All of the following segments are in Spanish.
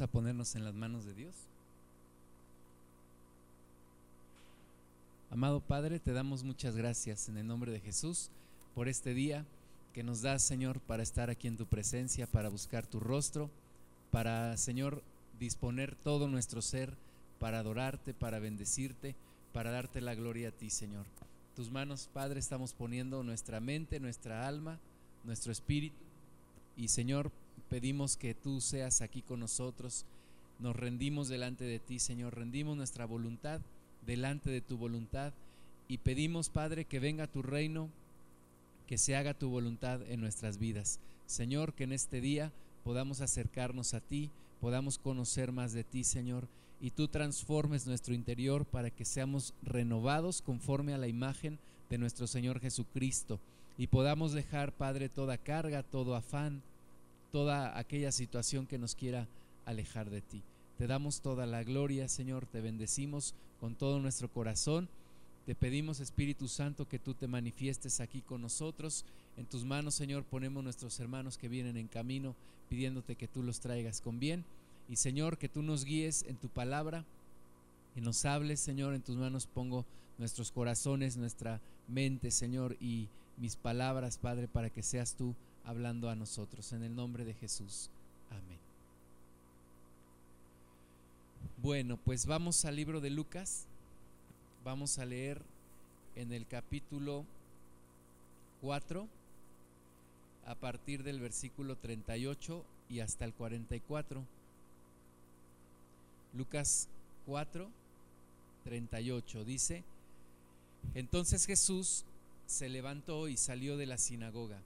A ponernos en las manos de Dios. Amado Padre, te damos muchas gracias en el nombre de Jesús por este día que nos das, Señor, para estar aquí en tu presencia, para buscar tu rostro, para, Señor, disponer todo nuestro ser para adorarte, para bendecirte, para darte la gloria a ti, Señor. Tus manos, Padre, estamos poniendo nuestra mente, nuestra alma, nuestro espíritu. Y, Señor, pedimos que tú seas aquí con nosotros. Nos rendimos delante de ti, Señor. Rendimos nuestra voluntad delante de tu voluntad. Y pedimos, Padre, que venga tu reino que se haga tu voluntad en nuestras vidas. Señor, que en este día podamos acercarnos a ti, podamos conocer más de ti, Señor, y tú transformes nuestro interior para que seamos renovados conforme a la imagen de nuestro Señor Jesucristo y podamos dejar, Padre, toda carga, todo afán, toda aquella situación que nos quiera alejar de ti. Te damos toda la gloria, Señor, te bendecimos con todo nuestro corazón te pedimos, Espíritu Santo, que tú te manifiestes aquí con nosotros. En tus manos, Señor, ponemos nuestros hermanos que vienen en camino, pidiéndote que tú los traigas con bien. Y, Señor, que tú nos guíes en tu palabra y nos hables, Señor. En tus manos pongo nuestros corazones, nuestra mente, Señor, y mis palabras, Padre, para que seas tú hablando a nosotros. En el nombre de Jesús. Amén. Bueno, pues vamos al libro de Lucas vamos a leer en el capítulo 4 a partir del versículo 38 y hasta el 44. Lucas 4, 38 dice, entonces Jesús se levantó y salió de la sinagoga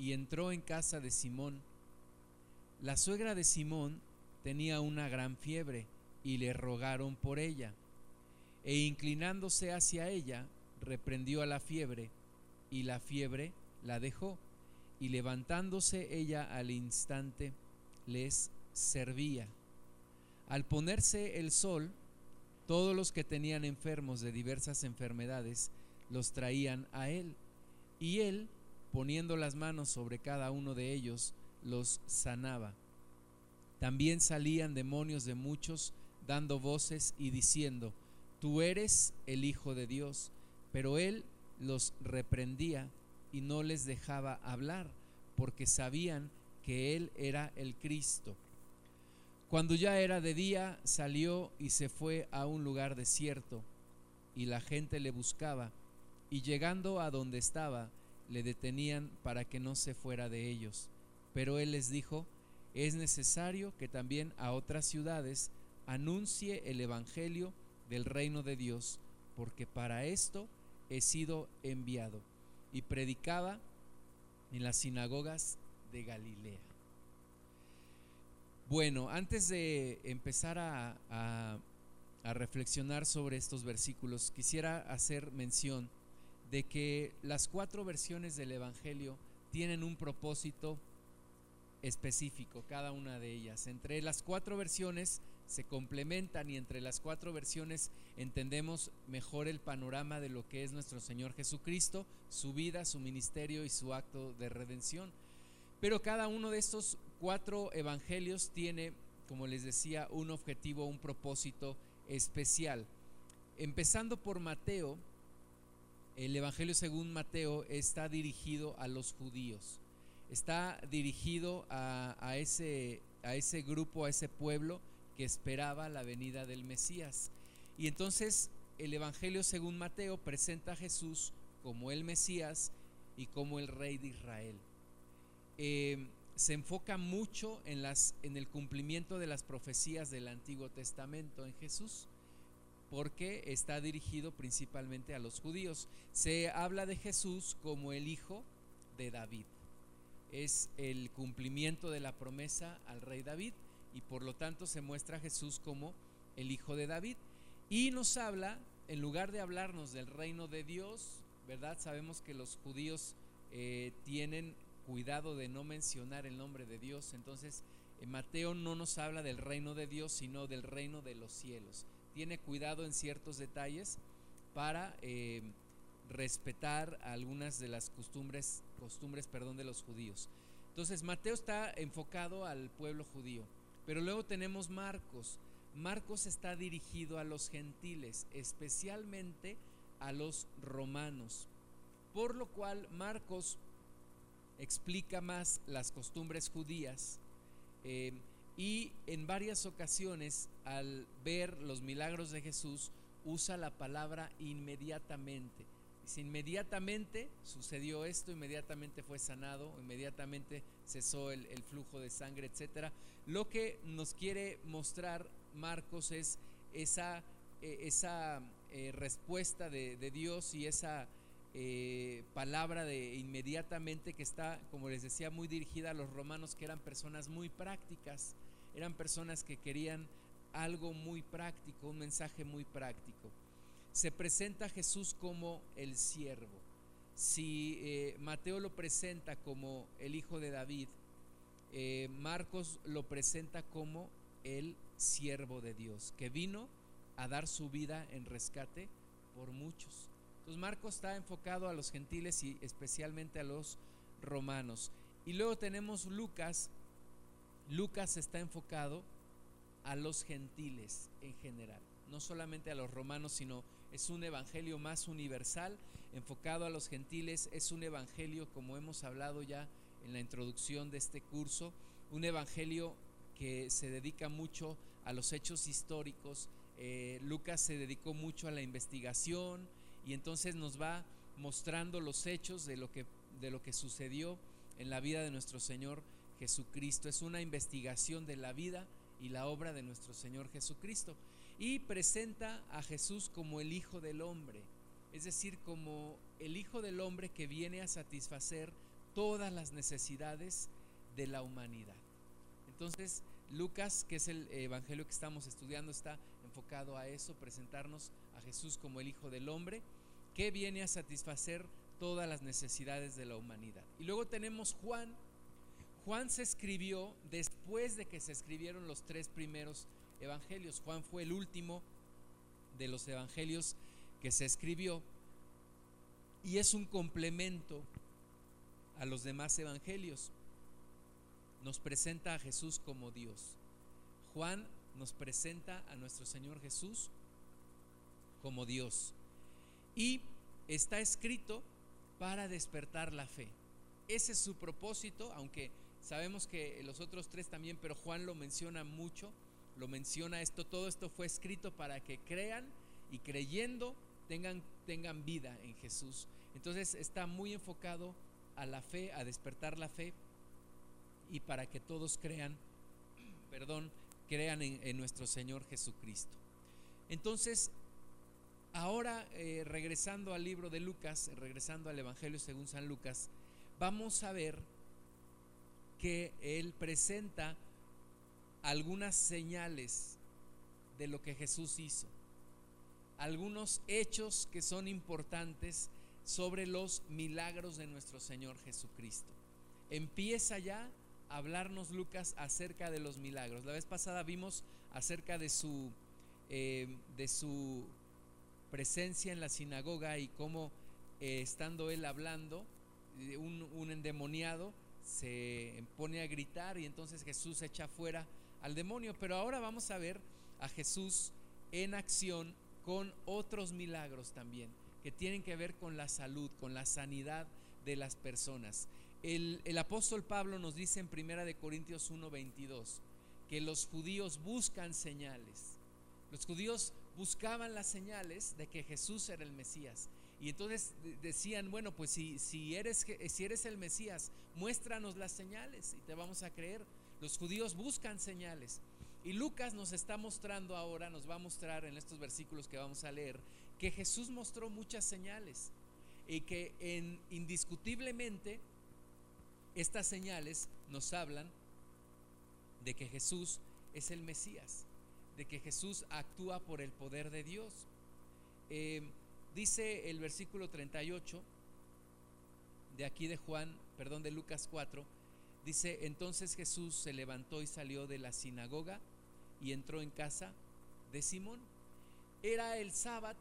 y entró en casa de Simón. La suegra de Simón tenía una gran fiebre y le rogaron por ella e inclinándose hacia ella, reprendió a la fiebre, y la fiebre la dejó, y levantándose ella al instante, les servía. Al ponerse el sol, todos los que tenían enfermos de diversas enfermedades los traían a él, y él, poniendo las manos sobre cada uno de ellos, los sanaba. También salían demonios de muchos, dando voces y diciendo, tú eres el Hijo de Dios. Pero él los reprendía y no les dejaba hablar, porque sabían que él era el Cristo. Cuando ya era de día, salió y se fue a un lugar desierto, y la gente le buscaba, y llegando a donde estaba, le detenían para que no se fuera de ellos. Pero él les dijo, es necesario que también a otras ciudades anuncie el Evangelio del reino de Dios, porque para esto he sido enviado. Y predicaba en las sinagogas de Galilea. Bueno, antes de empezar a, a, reflexionar sobre estos versículos, quisiera hacer mención de que las cuatro versiones del Evangelio tienen un propósito específico, cada una de ellas. Entre las cuatro versiones se complementan y entre las cuatro versiones entendemos mejor el panorama de lo que es nuestro Señor Jesucristo, su vida, su ministerio y su acto de redención. Pero cada uno de estos cuatro evangelios tiene, como les decía, un objetivo, un propósito especial. Empezando por Mateo, el Evangelio según Mateo está dirigido a los judíos, está dirigido a, ese, a ese grupo, a ese pueblo que esperaba la venida del Mesías. Y entonces el Evangelio según Mateo presenta a Jesús como el Mesías y como el Rey de Israel. Eh, se enfoca mucho en, las, en el cumplimiento de las profecías del Antiguo Testamento en Jesús, porque está dirigido principalmente a los judíos. Se habla de Jesús como el hijo de David. Es el cumplimiento de la promesa al rey David y por lo tanto se muestra a Jesús como el Hijo de David. Y nos habla, en lugar de hablarnos del reino de Dios, ¿verdad? Sabemos que los judíos eh, tienen cuidado de no mencionar el nombre de Dios, entonces en eh, Mateo no nos habla del reino de Dios, sino del reino de los cielos. Tiene cuidado en ciertos detalles para eh, respetar algunas de las costumbres, costumbres perdón, de los judíos. Entonces Mateo está enfocado al pueblo judío Pero luego tenemos Marcos. Marcos está dirigido a los gentiles, especialmente a los romanos. Por lo cual Marcos explica más las costumbres judías eh, y en varias ocasiones al ver los milagros de Jesús usa la palabra inmediatamente. Dice, inmediatamente sucedió esto, inmediatamente fue sanado, inmediatamente cesó el, flujo de sangre, etc. Lo que nos quiere mostrar Marcos es esa, eh, esa eh, respuesta de, Dios y esa eh, palabra de inmediatamente que está, como les decía, muy dirigida a los romanos, que eran personas muy prácticas, eran personas que querían algo muy práctico, un mensaje muy práctico. Se presenta a Jesús como el siervo. Si eh, Mateo lo presenta como el hijo de David, eh, Marcos lo presenta como el siervo de Dios, que vino a dar su vida en rescate por muchos. Entonces Marcos está enfocado a los gentiles y especialmente a los romanos. Y luego tenemos Lucas. Lucas está enfocado a los gentiles en general, no solamente a los romanos, sino es un evangelio más universal, enfocado a los gentiles, es un evangelio, como hemos hablado ya en la introducción de este curso, un evangelio que se dedica mucho a los hechos históricos. Eh, Lucas se dedicó mucho a la investigación, y entonces nos va mostrando los hechos de lo que, de lo que sucedió en la vida de nuestro Señor Jesucristo. Es una investigación de la vida y la obra de nuestro Señor Jesucristo. Y presenta a Jesús como el Hijo del Hombre, es decir, como el Hijo del Hombre que viene a satisfacer todas las necesidades de la humanidad. Entonces, Lucas, que es el evangelio que estamos estudiando, está enfocado a eso, presentarnos Jesús como el Hijo del Hombre, que viene a satisfacer todas las necesidades de la humanidad. Y luego tenemos Juan. Juan se escribió después de que se escribieron los tres primeros evangelios. Juan fue el último de los evangelios que se escribió y es un complemento a los demás evangelios. Nos presenta a Jesús como Dios. Juan nos presenta a nuestro Señor Jesús como Dios. Y está escrito para despertar la fe. Ese es su propósito, aunque sabemos que los otros tres también, pero Juan lo menciona mucho, lo menciona esto, todo esto fue escrito para que crean y creyendo tengan, tengan vida en Jesús. Entonces está muy enfocado a la fe, a despertar la fe y para que todos crean, perdón, crean en, nuestro Señor Jesucristo. Entonces, ahora eh, regresando al libro de Lucas, regresando al Evangelio según San Lucas, vamos a ver que él presenta algunas señales de lo que Jesús hizo, algunos hechos que son importantes sobre los milagros de nuestro Señor Jesucristo. Empieza ya hablarnos Lucas acerca de los milagros. La vez pasada vimos acerca de su, eh, de su presencia en la sinagoga y cómo eh, estando él hablando, eh, un, endemoniado se pone a gritar y entonces Jesús echa fuera al demonio. Pero ahora vamos a ver a Jesús en acción con otros milagros también, que tienen que ver con la salud, con la sanidad de las personas. El, apóstol Pablo nos dice en Primera de Corintios 1:22 que los judíos buscan señales. Los judíos buscaban las señales de que Jesús era el Mesías. Y entonces decían, bueno, pues si, si, eres, si eres el Mesías, muéstranos las señales y te vamos a creer. Los judíos buscan señales. Y Lucas nos está mostrando ahora, nos va a mostrar en estos versículos que vamos a leer, que Jesús mostró muchas señales y que en, indiscutiblemente estas señales nos hablan de que Jesús es el Mesías, de que Jesús actúa por el poder de Dios. Eh, dice el versículo 38 de aquí de Juan, perdón, de Lucas 4, dice, entonces Jesús se levantó y salió de la sinagoga y entró en casa de Simón. Era el sábado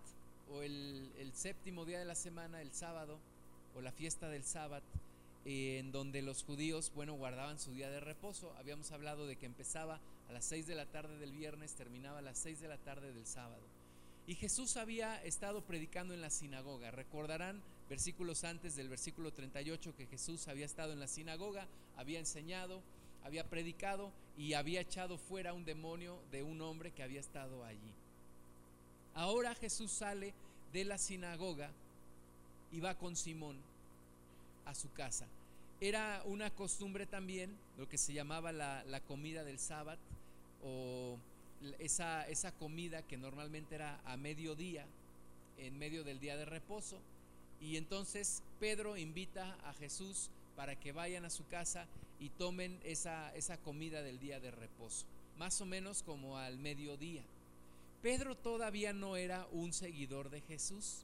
o el, el séptimo día de la semana, el sábado, o la fiesta del sábado en donde los judíos, bueno, guardaban su día de reposo. Habíamos hablado de que empezaba a las 6 de la tarde del viernes, terminaba a las 6 de la tarde del sábado. Y Jesús había estado predicando en la sinagoga. Recordarán versículos antes del versículo 38 que Jesús había estado en la sinagoga, había enseñado, había predicado y había echado fuera un demonio de un hombre que había estado allí. Ahora Jesús sale de la sinagoga y va con Simón a su casa. Era una costumbre también, lo que se llamaba la, la comida del sábado o esa, esa comida que normalmente era a mediodía, en medio del día de reposo. Y entonces Pedro invita a Jesús para que vayan a su casa y tomen esa, esa comida del día de reposo, más o menos como al mediodía. Pedro todavía no era un seguidor de Jesús.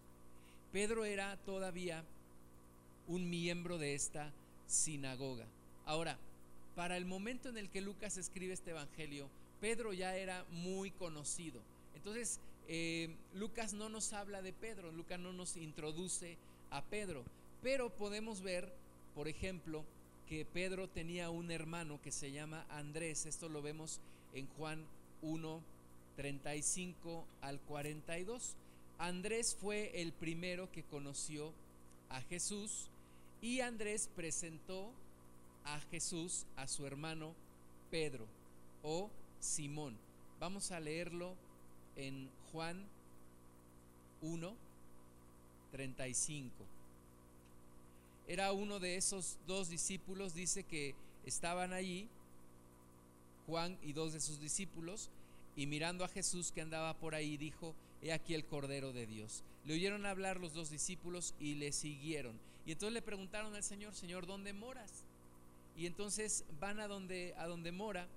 Pedro era todavía un miembro de esta sinagoga. Ahora, para el momento en el que Lucas escribe este evangelio, Pedro ya era muy conocido. Entonces, eh, Lucas no nos habla de Pedro, Lucas no nos introduce a Pedro, pero podemos ver, por ejemplo, que Pedro tenía un hermano que se llama Andrés, esto lo vemos en Juan 1, 35 al 42. Andrés fue el primero que conoció a Jesús y Andrés presentó a Jesús a su hermano Pedro o Simón. Vamos a leerlo en Juan 1, 35. Era uno de esos dos discípulos, dice que estaban allí, Juan y dos de sus discípulos, y mirando a Jesús que andaba por ahí, dijo, he aquí el Cordero de Dios. Le oyeron hablar los dos discípulos y le siguieron. Y entonces le preguntaron al Señor, Señor, ¿dónde moras? Y entonces van a donde, a donde mora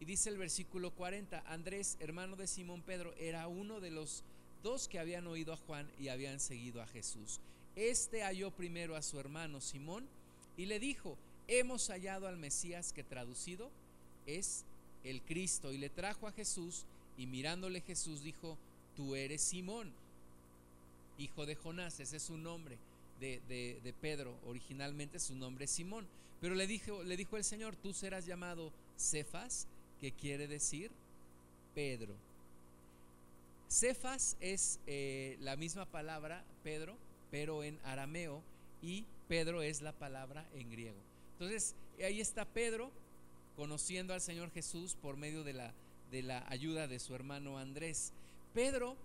y dice el versículo 40, Andrés, hermano de Simón Pedro, era uno de los dos que habían oído a Juan y habían seguido a Jesús. Este halló primero a su hermano Simón y le dijo, hemos hallado al Mesías que traducido es el Cristo. Y le trajo a Jesús y mirándole Jesús dijo, tú eres Simón, hijo de Jonás, ese es su nombre. De, de, Pedro, originalmente su nombre es Simón. Pero le dijo, le dijo el Señor, tú serás llamado Cefas, que quiere decir Pedro. Cefas es eh, la misma palabra, Pedro, pero en arameo, y Pedro es la palabra en griego. Entonces, ahí está Pedro conociendo al Señor Jesús por medio de la, de la ayuda de su hermano Andrés. Pedro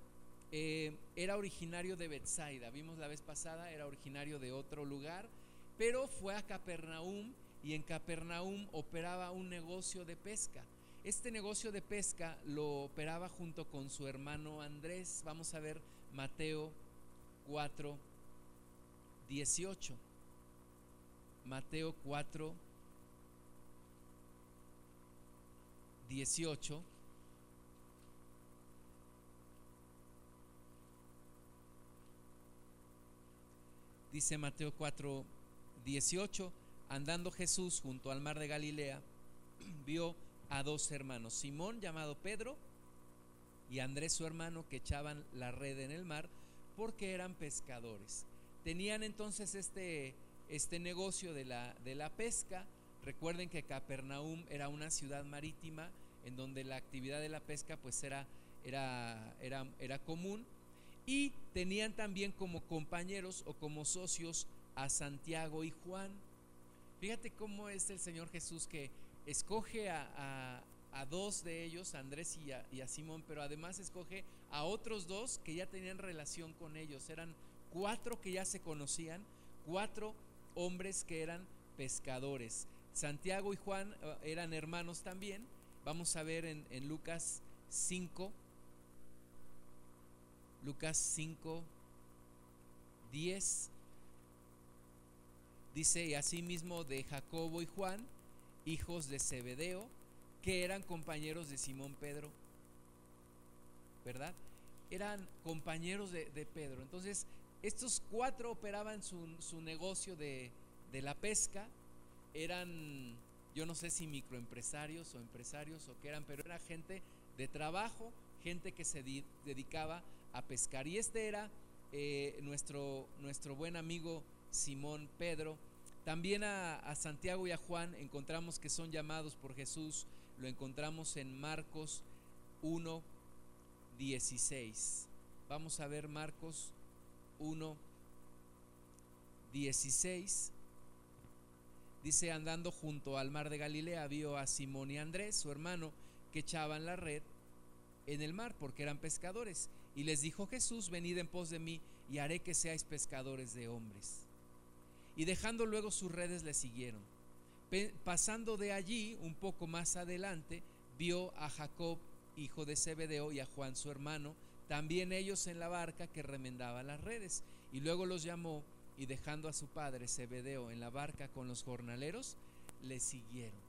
eh, era originario de Bethsaida, vimos la vez pasada, era originario de otro lugar, pero fue a Capernaum y en Capernaum operaba un negocio de pesca. Este negocio de pesca lo operaba junto con su hermano Andrés. Vamos a ver Mateo 4, 18. Mateo 4, 18. Dice Mateo 4, 18, andando Jesús junto al mar de Galilea, vio a dos hermanos, Simón llamado Pedro y Andrés su hermano que echaban la red en el mar porque eran pescadores. Tenían entonces este, este negocio de la, de la pesca. Recuerden que Capernaum era una ciudad marítima en donde la actividad de la pesca pues era, era, era, era común y tenían también como compañeros o como socios a Santiago y Juan. Fíjate cómo es el Señor Jesús que escoge a, dos de ellos, a Andrés y a, y a, Simón, pero además escoge a otros dos que ya tenían relación con ellos. Eran cuatro que ya se conocían, cuatro hombres que eran pescadores. Santiago y Juan eh, eran hermanos también. Vamos a ver en, en Lucas 5, Lucas 5, 10. Dice, y asimismo de Jacobo y Juan, hijos de Zebedeo, que eran compañeros de Simón Pedro, ¿verdad? Eran compañeros de, Pedro. Entonces, estos cuatro operaban su, su negocio de, de, la pesca, eran, yo no sé si microempresarios o empresarios o qué eran, pero era gente de trabajo, gente que se dedicaba a pescar. Y este era eh, nuestro, nuestro buen amigo Simón Pedro, También a, Santiago y a Juan encontramos que son llamados por Jesús, lo encontramos en Marcos 1, 16. Vamos a ver Marcos 1, 16. Dice, andando junto al mar de Galilea, vio a Simón y Andrés, su hermano, que echaban la red en el mar porque eran pescadores. Y les dijo Jesús, venid en pos de mí y haré que seáis pescadores de hombres. Y dejando luego sus redes le siguieron. Pasando de allí un poco más adelante, vio a Jacob, hijo de Zebedeo, y a Juan su hermano, también ellos en la barca que remendaba las redes. Y luego los llamó y dejando a su padre Zebedeo en la barca con los jornaleros, le siguieron.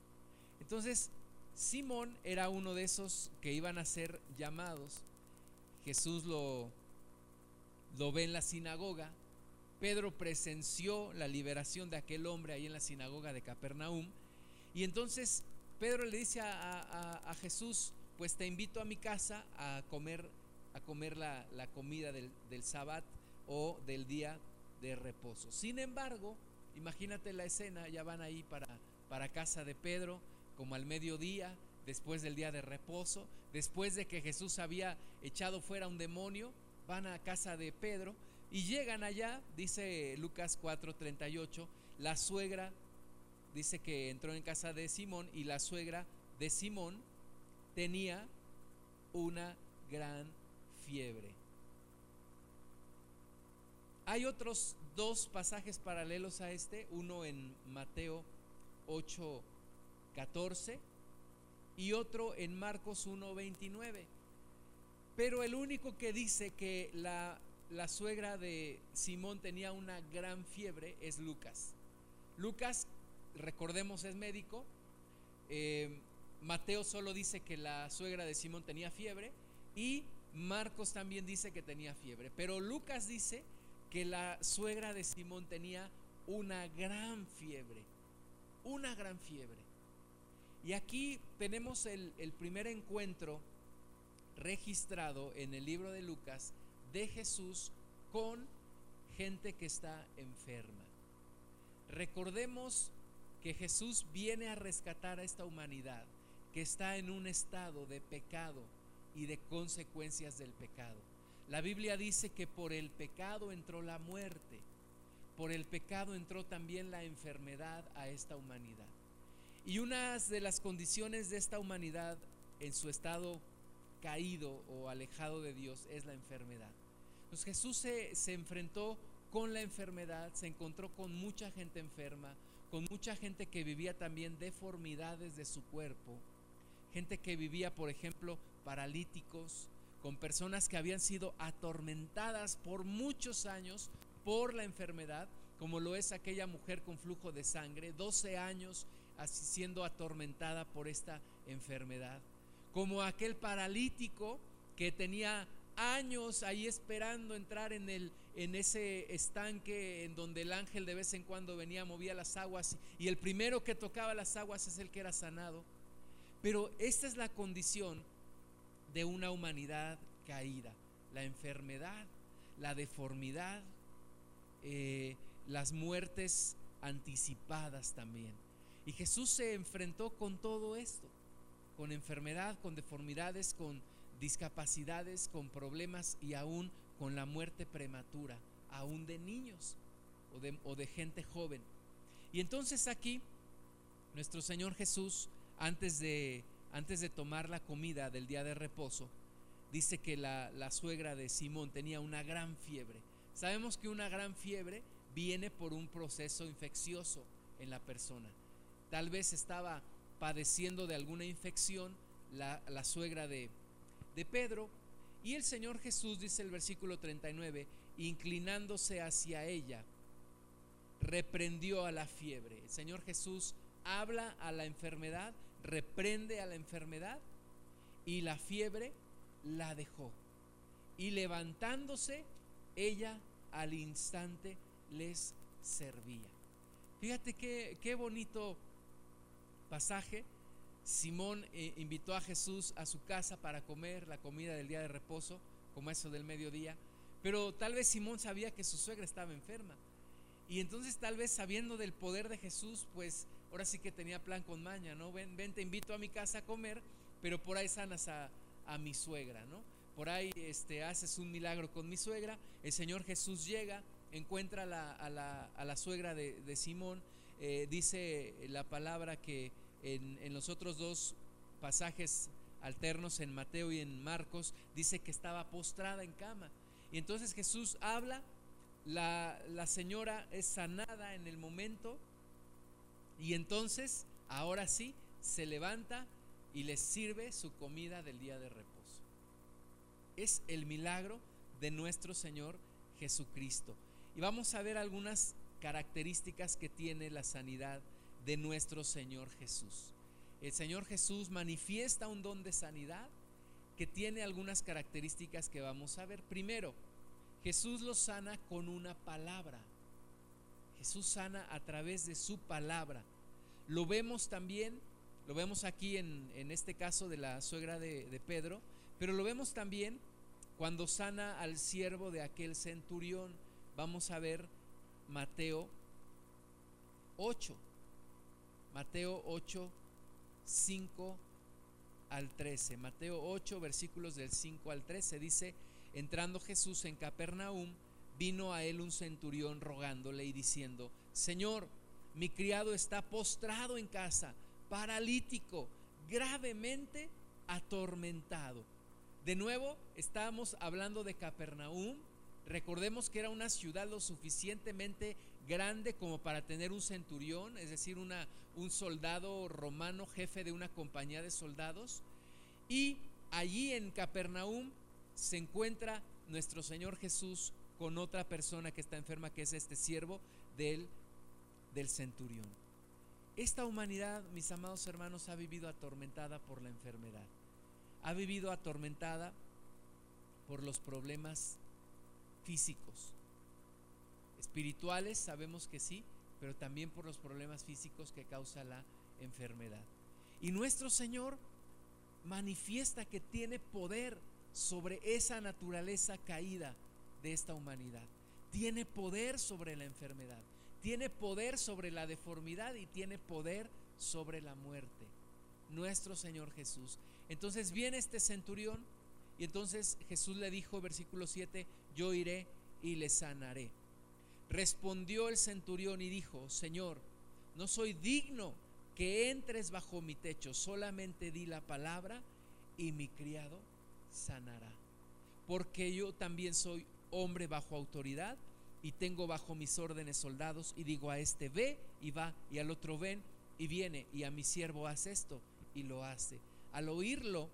Entonces, Simón era uno de esos que iban a ser llamados. Jesús lo, lo ve en la sinagoga. Pedro presenció la liberación de aquel hombre ahí en la sinagoga de Capernaum. Y entonces Pedro le dice a, Jesús, pues te invito a mi casa a comer, a comer la, comida del, del sabbat o del día de reposo. Sin embargo, imagínate la escena, ya van ahí para, para casa de Pedro, como al mediodía, después del día de reposo, después de que Jesús había echado fuera un demonio, van a casa de Pedro y llegan allá, dice Lucas 4:38, la suegra dice que entró en casa de Simón y la suegra de Simón tenía una gran fiebre. Hay otros dos pasajes paralelos a este, uno en Mateo 8, 14 y otro en Marcos 1, 29. Pero el único que dice que la, la suegra de Simón tenía una gran fiebre es Lucas. Lucas, recordemos, es médico. Eh, Mateo solo dice que la suegra de Simón tenía fiebre y Marcos también dice que tenía fiebre. Pero Lucas dice que la suegra de Simón tenía una gran fiebre, una gran fiebre. Y aquí tenemos el, primer encuentro registrado en el libro de Lucas de Jesús con gente que está enferma. Recordemos que Jesús viene a rescatar a esta humanidad que está en un estado de pecado y de consecuencias del pecado. La Biblia dice que por el pecado entró la muerte, por el pecado entró también la enfermedad a esta humanidad. Y una de las condiciones de esta humanidad en su estado caído o alejado de Dios es la enfermedad. Pues Jesús se, se enfrentó con la enfermedad, se encontró con mucha gente enferma, con mucha gente que vivía también deformidades de su cuerpo, gente que vivía, por ejemplo, paralíticos, con personas que habían sido atormentadas por muchos años por la enfermedad, como lo es aquella mujer con flujo de sangre, 12 años así siendo atormentada por esta enfermedad, como aquel paralítico que tenía años ahí esperando entrar en, el, en ese estanque en donde el ángel de vez en cuando venía, movía las aguas y el primero que tocaba las aguas es el que era sanado. Pero esta es la condición de una humanidad caída. La enfermedad, la deformidad, eh, las muertes anticipadas también. Y Jesús se enfrentó con todo esto, con enfermedad, con deformidades, con discapacidades, con problemas y aún con la muerte prematura, aún de niños o de, gente joven. Y entonces aquí, nuestro Señor Jesús, antes de antes de tomar la comida del día de reposo, dice que la, suegra de Simón tenía una gran fiebre. Sabemos que una gran fiebre viene por un proceso infeccioso en la persona. Tal vez estaba padeciendo de alguna infección la, suegra de, de Pedro y el Señor Jesús, dice el versículo 39, inclinándose hacia ella, reprendió a la fiebre. El Señor Jesús habla a la enfermedad, reprende a la enfermedad y la fiebre la dejó. Y levantándose, ella al instante les servía. Fíjate qué, qué bonito pasaje. Simón eh, invitó a Jesús a su casa para comer la comida del día de reposo, como eso del mediodía. Pero tal vez Simón sabía que su suegra estaba enferma. Y entonces tal vez sabiendo del poder de Jesús, pues ahora sí que tenía plan con maña, ¿no? Ven, te invito a mi casa a comer, pero por ahí sanas a, a mi suegra, ¿no? Por ahí este, haces un milagro con mi suegra, el Señor Jesús llega, encuentra la, a, la, a, la, suegra de, de Simón, eh, dice la palabra que en, los otros dos pasajes alternos, en Mateo y en Marcos, dice que estaba postrada en cama. Y entonces Jesús habla, la, la señora es sanada en el momento, y entonces, ahora sí, se levanta y les sirve su comida del día de reposo. Es el milagro de nuestro Señor Jesucristo. Y vamos a ver algunas características que tiene la sanidad de nuestro Señor Jesús. El Señor Jesús manifiesta un don de sanidad que tiene algunas características que vamos a ver. Primero, Jesús lo sana con una palabra. Jesús sana a través de su palabra. Lo vemos también, lo vemos aquí en, en este caso de la suegra de, de Pedro, pero lo vemos también cuando sana al siervo de aquel centurión. Vamos a ver Mateo 8. Mateo 8, 5 al 13. Mateo 8, versículos del 5 al 13 dice, entrando Jesús en Capernaum, vino a él un centurión rogándole y diciendo, Señor, mi criado está postrado en casa, paralítico, gravemente atormentado. De nuevo, estábamos hablando de Capernaum. Recordemos que era una ciudad lo suficientemente grande como para tener un centurión, es decir, un soldado romano, jefe de una compañía de soldados. Y allí en Capernaum se encuentra nuestro Señor Jesús con otra persona que está enferma, que es este siervo del, del centurión. Esta humanidad, mis amados hermanos, ha vivido atormentada por la enfermedad. Ha vivido atormentada por los problemas físicos. Espirituales sabemos que sí, pero también por los problemas físicos que causa la enfermedad. Y nuestro Señor manifiesta que tiene poder sobre esa naturaleza caída de esta humanidad. Tiene poder sobre la enfermedad, tiene poder sobre la deformidad y tiene poder sobre la muerte. Nuestro Señor Jesús. Entonces viene este centurión y entonces Jesús le dijo, versículo 7, yo iré y le sanaré. Respondió el centurión y dijo, Señor, no soy digno que entres bajo mi techo, solamente di la palabra y mi criado sanará. Porque yo también soy hombre bajo autoridad y tengo bajo mis órdenes soldados y digo a este ve y va y al otro ven y viene y a mi siervo hace esto y lo hace. Al oírlo,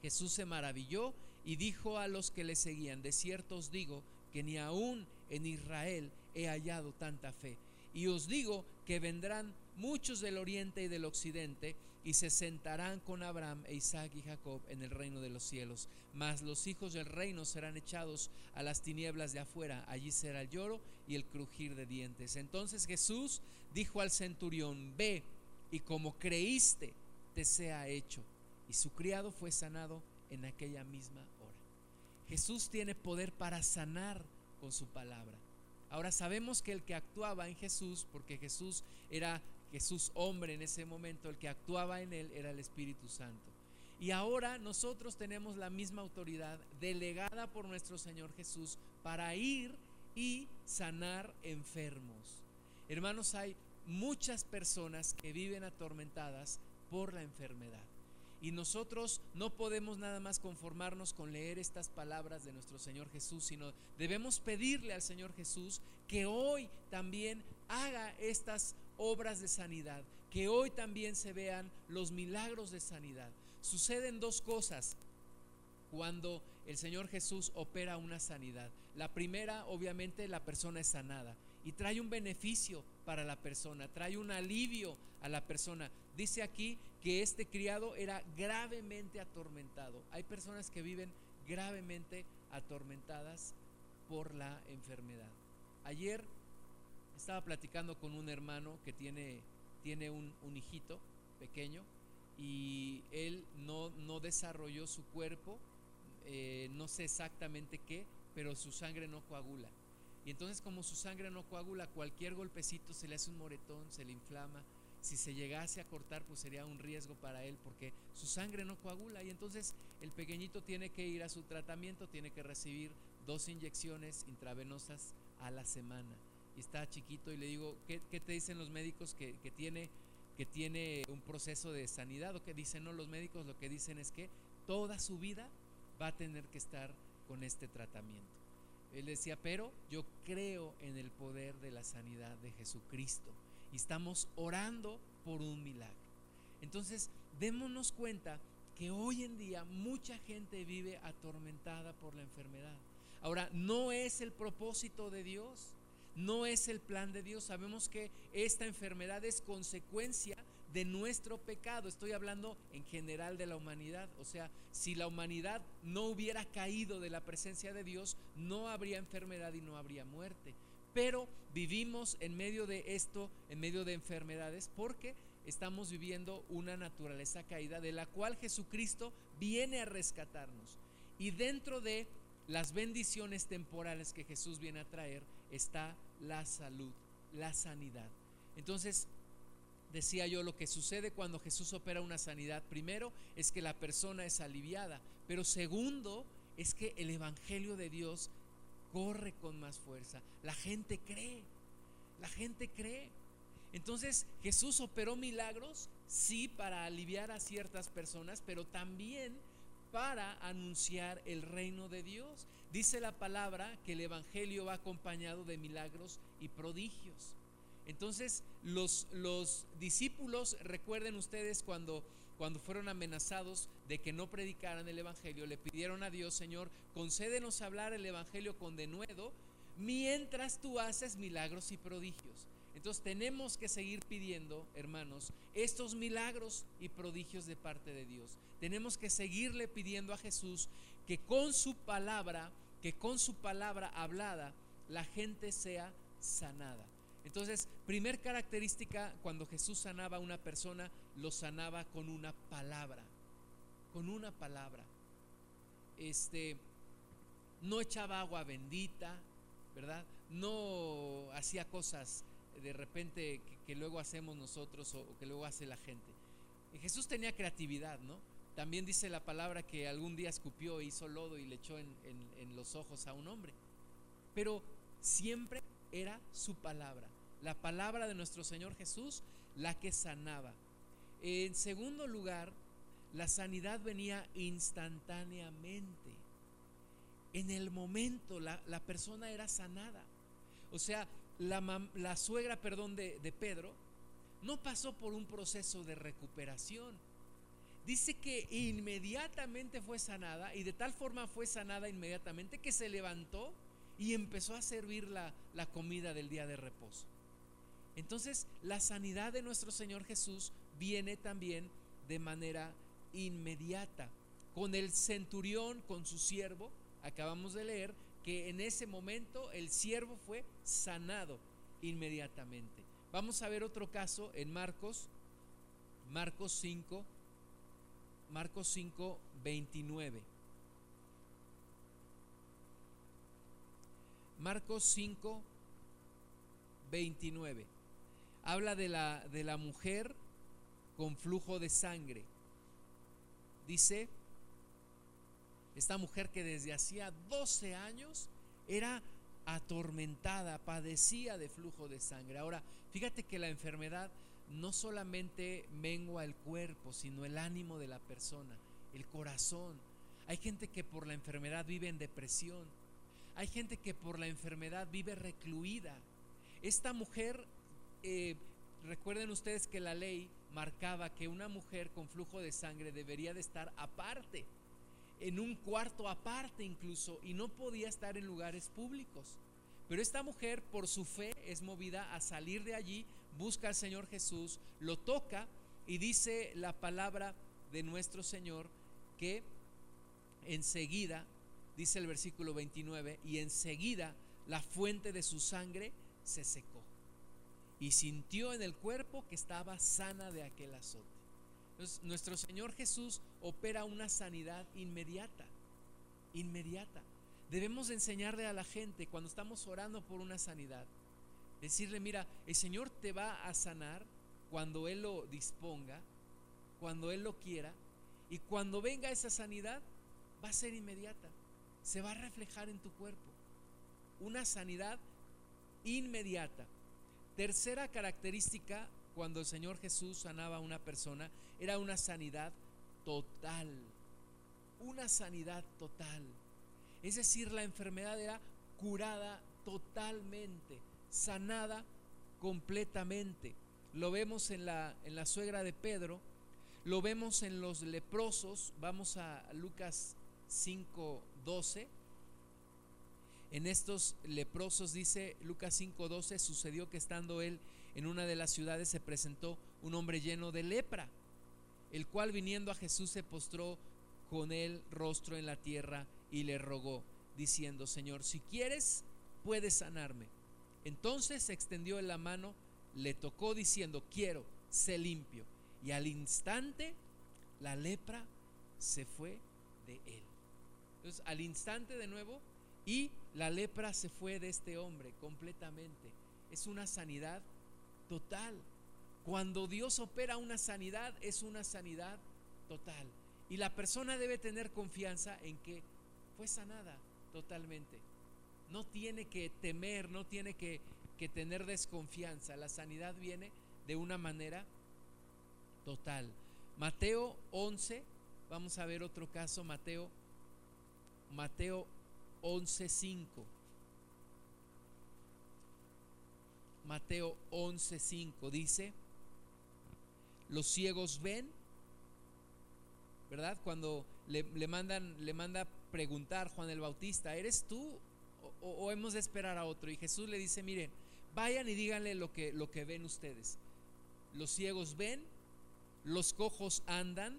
Jesús se maravilló y dijo a los que le seguían, de cierto os digo que ni aún en Israel he hallado tanta fe. Y os digo que vendrán muchos del oriente y del occidente y se sentarán con Abraham Isaac y Jacob en el reino de los cielos. Mas los hijos del reino serán echados a las tinieblas de afuera. Allí será el lloro y el crujir de dientes. Entonces Jesús dijo al centurión, ve y como creíste, te sea hecho. Y su criado fue sanado en aquella misma hora. Jesús tiene poder para sanar con su palabra. Ahora sabemos que el que actuaba en Jesús, porque Jesús era Jesús hombre en ese momento, el que actuaba en él era el Espíritu Santo. Y ahora nosotros tenemos la misma autoridad delegada por nuestro Señor Jesús para ir y sanar enfermos. Hermanos, hay muchas personas que viven atormentadas por la enfermedad. Y nosotros no podemos nada más conformarnos con leer estas palabras de nuestro Señor Jesús, sino debemos pedirle al Señor Jesús que hoy también haga estas obras de sanidad, que hoy también se vean los milagros de sanidad. Suceden dos cosas cuando el Señor Jesús opera una sanidad. La primera, obviamente, la persona es sanada y trae un beneficio para la persona, trae un alivio a la persona. Dice aquí que este criado era gravemente atormentado. Hay personas que viven gravemente atormentadas por la enfermedad. Ayer estaba platicando con un hermano que tiene, tiene un, un hijito pequeño y él no, no desarrolló su cuerpo, eh, no sé exactamente qué, pero su sangre no coagula. Y entonces como su sangre no coagula, cualquier golpecito se le hace un moretón, se le inflama. Si se llegase a cortar, pues sería un riesgo para él porque su sangre no coagula. Y entonces el pequeñito tiene que ir a su tratamiento, tiene que recibir dos inyecciones intravenosas a la semana. Y está chiquito y le digo, ¿qué, te dicen los médicos que, tiene, que tiene un proceso de sanidad? ¿O qué dicen no los médicos? Lo que dicen es que toda su vida va a tener que estar con este tratamiento. Él decía, pero yo creo en el poder de la sanidad de Jesucristo y estamos orando por un milagro. Entonces, démonos cuenta que hoy en día mucha gente vive atormentada por la enfermedad. Ahora, no es el propósito de Dios, no es el plan de Dios. Sabemos que esta enfermedad es consecuencia de nuestro pecado. Estoy hablando en general de la humanidad. O sea, si la humanidad no hubiera caído de la presencia de Dios, no habría enfermedad y no habría muerte. Pero vivimos en medio de esto, en medio de enfermedades, porque estamos viviendo una naturaleza caída de la cual Jesucristo viene a rescatarnos. Y dentro de las bendiciones temporales que Jesús viene a traer está la salud, la sanidad. Entonces, decía yo, lo que sucede cuando Jesús opera una sanidad, primero es que la persona es aliviada, pero segundo es que el Evangelio de Dios corre con más fuerza. La gente cree, la gente cree. Entonces Jesús operó milagros, sí, para aliviar a ciertas personas, pero también para anunciar el reino de Dios. Dice la palabra que el Evangelio va acompañado de milagros y prodigios. Entonces los, los discípulos, recuerden ustedes cuando, cuando fueron amenazados de que no predicaran el Evangelio, le pidieron a Dios, Señor, concédenos hablar el Evangelio con denuedo mientras tú haces milagros y prodigios. Entonces tenemos que seguir pidiendo, hermanos, estos milagros y prodigios de parte de Dios. Tenemos que seguirle pidiendo a Jesús que con su palabra, que con su palabra hablada, la gente sea sanada. Entonces, primer característica, cuando Jesús sanaba a una persona, lo sanaba con una palabra, con una palabra. Este, no echaba agua bendita, ¿verdad? No hacía cosas de repente que, luego hacemos nosotros o, que luego hace la gente. Y Jesús tenía creatividad, ¿no? También dice la palabra que algún día escupió, hizo lodo y le echó en los ojos a un hombre. Pero siempre era su palabra, la palabra de nuestro Señor Jesús, la que sanaba. En segundo lugar, la sanidad venía instantáneamente. En el momento la, persona era sanada. O sea, la, la suegra, perdón, de, de Pedro, no pasó por un proceso de recuperación. Dice que inmediatamente fue sanada y de tal forma fue sanada inmediatamente que se levantó y empezó a servir la, la comida del día de reposo. Entonces, la sanidad de nuestro Señor Jesús viene también de manera inmediata. Con el centurión, con su siervo, acabamos de leer que en ese momento el siervo fue sanado inmediatamente. Vamos a ver otro caso en Marcos, Marcos 5, Marcos 5, 29. Marcos 5, 29. Habla de la, de la mujer con flujo de sangre. Dice, esta mujer que desde hacía 12 años era atormentada, padecía de flujo de sangre. Ahora, fíjate que la enfermedad no solamente mengua el cuerpo, sino el ánimo de la persona, el corazón. Hay gente que por la enfermedad vive en depresión hay gente que por la enfermedad vive recluida. Esta mujer, eh, recuerden ustedes que la ley marcaba que una mujer con flujo de sangre debería de estar aparte, en un cuarto aparte incluso, y no podía estar en lugares públicos. Pero esta mujer, por su fe, es movida a salir de allí, busca al Señor Jesús, lo toca y dice la palabra de nuestro Señor que enseguida dice el versículo 29, y enseguida la fuente de su sangre se secó y sintió en el cuerpo que estaba sana de aquel azote. Nuestro Señor Jesús opera una sanidad inmediata, inmediata. debemos enseñarle a la gente cuando estamos orando por una sanidad. Decirle, mira, el Señor te va a sanar cuando Él lo disponga, cuando Él lo quiera, y cuando venga esa sanidad va a ser inmediata, se va a reflejar en tu cuerpo. Una sanidad inmediata. Tercera característica cuando el Señor Jesús sanaba a una persona era una sanidad total. Una sanidad total. Es decir, la enfermedad era curada totalmente, sanada completamente. Lo vemos en la, en la suegra de Pedro, lo vemos en los leprosos, vamos a Lucas 5:12. En estos leprosos dice Lucas 5:12, sucedió que estando él en una de las ciudades se presentó un hombre lleno de lepra, el cual viniendo a Jesús se postró con el rostro en la tierra y le rogó, diciendo, Señor, si quieres, puedes sanarme. Entonces extendió la mano, le tocó diciendo, quiero, sé limpio. Y al instante la lepra se fue de él. Entonces, al instante de nuevo, y la lepra se fue de este hombre completamente. Es una sanidad total. Cuando Dios opera una sanidad, es una sanidad total. Y la persona debe tener confianza en que fue sanada totalmente. No tiene que temer, no tiene que, tener desconfianza. La sanidad viene de una manera total. Mateo 11, vamos a ver otro caso, Mateo, Mateo 11.5. Mateo 11.5 dice, los ciegos ven, ¿verdad? Cuando le, mandan, le manda preguntar Juan el Bautista, ¿eres tú o, hemos de esperar a otro? Y Jesús le dice, miren, vayan y díganle lo que, lo que ven ustedes. Los ciegos ven, los cojos andan,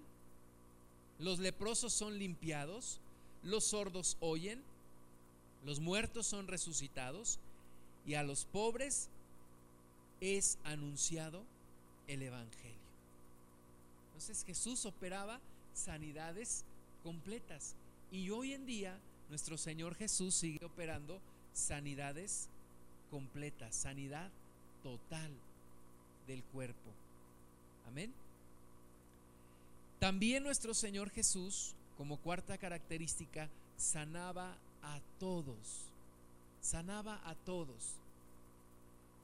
los leprosos son limpiados, los sordos oyen, los muertos son resucitados y a los pobres es anunciado el Evangelio. Entonces Jesús operaba sanidades completas y hoy en día nuestro Señor Jesús sigue operando sanidades completas, sanidad total del cuerpo. Amén. También nuestro Señor Jesús, como cuarta característica, sanaba a todos. Sanaba a todos.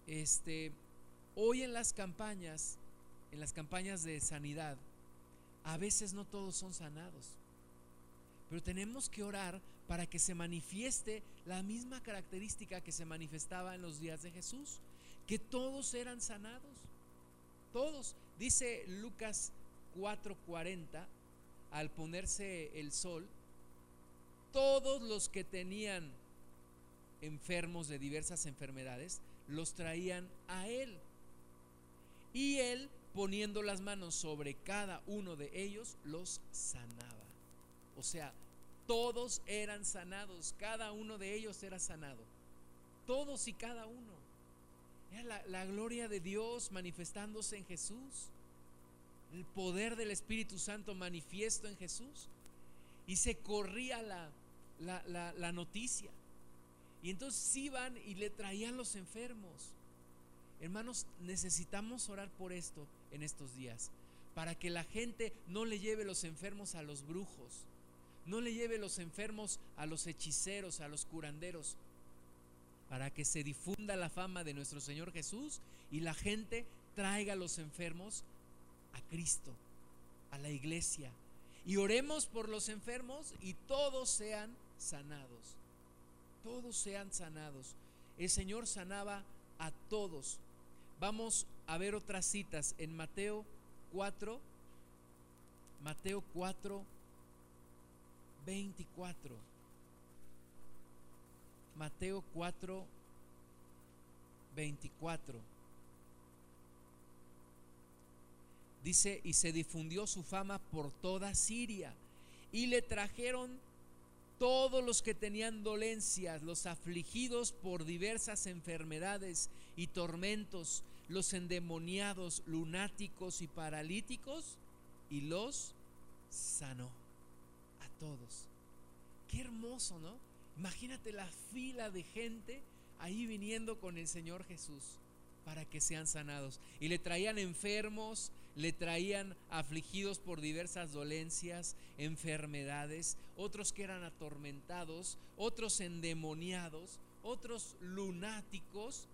Este, hoy en las campañas, en las campañas de sanidad, a veces no todos son sanados. Pero tenemos que orar para que se manifieste la misma característica que se manifestaba en los días de Jesús, que todos eran sanados. Todos. Dice Lucas 4:40, al ponerse el sol, todos los que tenían enfermos de diversas enfermedades, los traían a él. Y él, poniendo las manos sobre cada uno de ellos, los sanaba. O sea, todos eran sanados, cada uno de ellos era sanado. Todos y cada uno. Era la, la gloria de Dios manifestándose en Jesús. El poder del Espíritu Santo manifiesto en Jesús. Y se corría la, la, noticia. Y entonces iban y le traían los enfermos. Hermanos, necesitamos orar por esto en estos días, para que la gente no le lleve los enfermos a los brujos, no le lleve los enfermos a los hechiceros, a los curanderos, para que se difunda la fama de nuestro Señor Jesús y la gente traiga a los enfermos a Cristo, a la iglesia. Y oremos por los enfermos y todos sean sanados. Todos sean sanados. El Señor sanaba a todos. Vamos a ver otras citas en Mateo 4, Mateo 4, 24. Mateo 4, 24. Dice, y se difundió su fama por toda Siria, y le trajeron todos los que tenían dolencias, los afligidos por diversas enfermedades y tormentos, los endemoniados, lunáticos y paralíticos, y los sanó a todos. Qué hermoso, ¿no? Imagínate la fila de gente ahí viniendo con el Señor Jesús para que sean sanados. Y le traían enfermos, le traían afligidos por diversas dolencias, enfermedades, otros que eran atormentados, otros endemoniados, otros lunáticos,